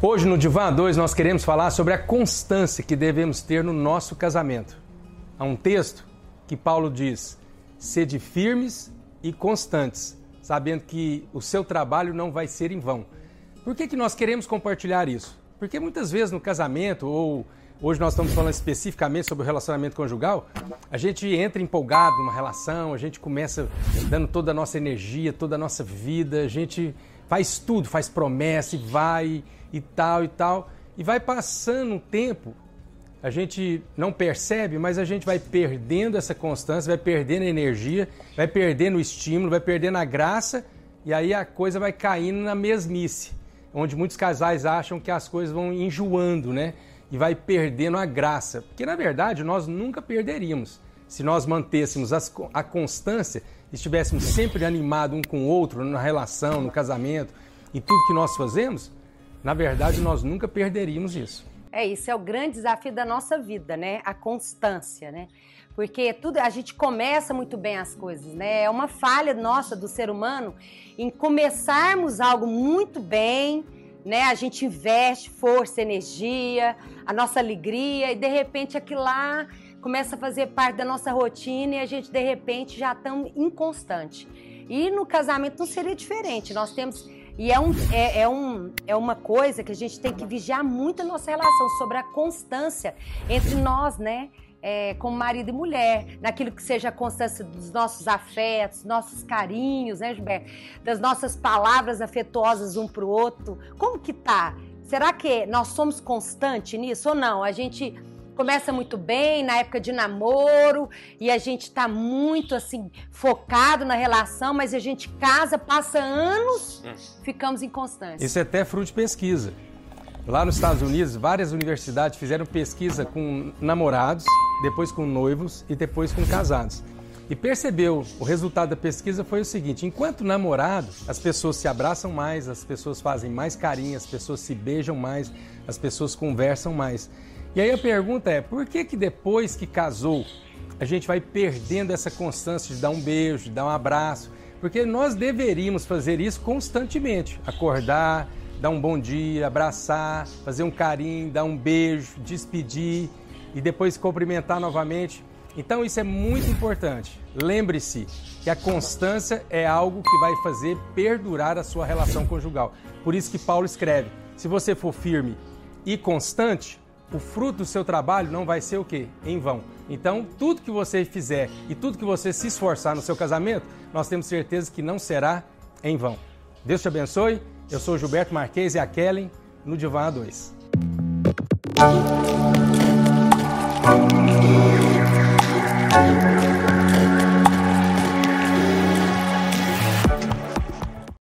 Hoje no Divã 2 nós queremos falar sobre a constância que devemos ter no nosso casamento. Há um texto que Paulo diz: sede firmes e constantes, sabendo que o seu trabalho não vai ser em vão. Por que, que nós queremos compartilhar isso? Porque muitas vezes no casamento, ou hoje nós estamos falando especificamente sobre o relacionamento conjugal, a gente entra empolgado numa relação, a gente começa dando toda a nossa energia, toda a nossa vida, a gente faz tudo, faz promessa e vai e tal e tal. E vai passando um tempo, a gente não percebe, mas a gente vai perdendo essa constância, vai perdendo a energia, vai perdendo o estímulo, vai perdendo a graça, e aí a coisa vai caindo na mesmice, onde muitos casais acham que as coisas vão enjoando, né? E vai perdendo a graça. Porque na verdade nós nunca perderíamos se nós mantêssemos a constância, estivéssemos sempre animados um com o outro na relação, no casamento, e tudo que nós fazemos, na verdade, nós nunca perderíamos isso. É isso, é o grande desafio da nossa vida, né? A constância, né? Porque tudo a gente começa muito bem as coisas, né? É uma falha nossa do ser humano em começarmos algo muito bem, né? A gente investe força, energia, a nossa alegria e de repente aquilo lá começa a fazer parte da nossa rotina e a gente de repente já estamos inconstante. E no casamento não seria diferente. Nós temos e é, um, é, é, um, é uma coisa que a gente tem que vigiar muito a nossa relação sobre a constância entre nós, né? É, como marido e mulher, naquilo que seja a constância dos nossos afetos, nossos carinhos, né, Gilberto? Das nossas palavras afetuosas um para o outro. Como que tá? Será que nós somos constantes nisso ou não? A gente começa muito bem na época de namoro e a gente está muito assim focado na relação, mas a gente casa, passa anos, ficamos inconstantes. Isso é até fruto de pesquisa. Lá nos Estados Unidos, várias universidades fizeram pesquisa com namorados, depois com noivos e depois com casados. E percebeu, o resultado da pesquisa foi o seguinte: enquanto namorado, as pessoas se abraçam mais, as pessoas fazem mais carinho, as pessoas se beijam mais, as pessoas conversam mais. E aí a pergunta é: por que que depois que casou, a gente vai perdendo essa constância de dar um beijo, de dar um abraço? Porque nós deveríamos fazer isso constantemente. Acordar, dar um bom dia, abraçar, fazer um carinho, dar um beijo, despedir e depois cumprimentar novamente. Então isso é muito importante. Lembre-se que a constância é algo que vai fazer perdurar a sua relação conjugal. Por isso que Paulo escreve: se você for firme e constante, o fruto do seu trabalho não vai ser o quê? Em vão. Então, tudo que você fizer e tudo que você se esforçar no seu casamento, nós temos certeza que não será em vão. Deus te abençoe. Eu sou Gilberto Marques e a Kellen no Divã 2.